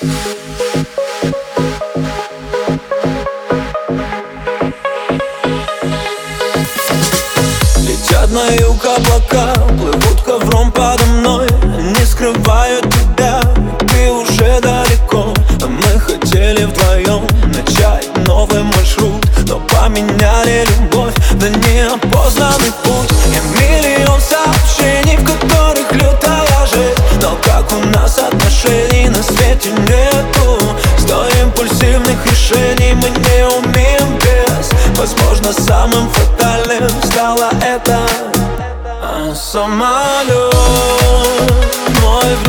Летят на юг облака, плывут ковром подо мной Не скрывают тебя, ты уже далеко. Мы хотели вдвоем начать новый маршрут Но поменяли любовь на неопознанный импульсивных решений мы не умеем без. Возможно, самым фатальным стало это. А Самолет мой в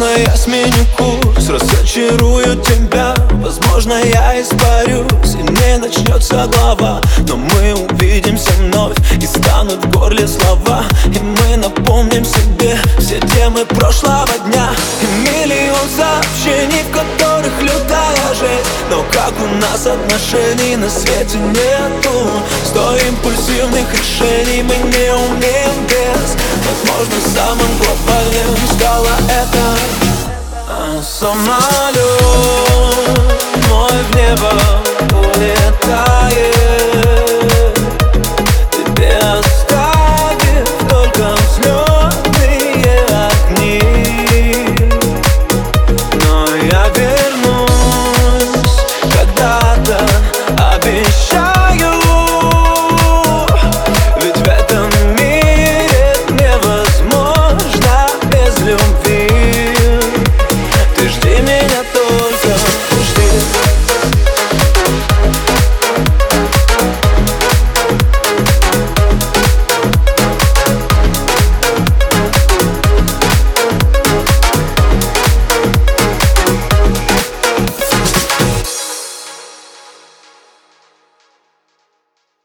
Возможно, я сменю курс, разочарую тебя. Возможно, я испарюсь и не начнется глава. Но мы увидимся вновь и станут в горле слова. И мы напомним себе все темы прошлого дня. И миллион сообщений, в которых лютая жизнь Но как у нас отношений на свете нету? Сто импульсивных решений мы не умеем Возможно, самым глобальным стало это Самолет мой в небо улетает меня только нужны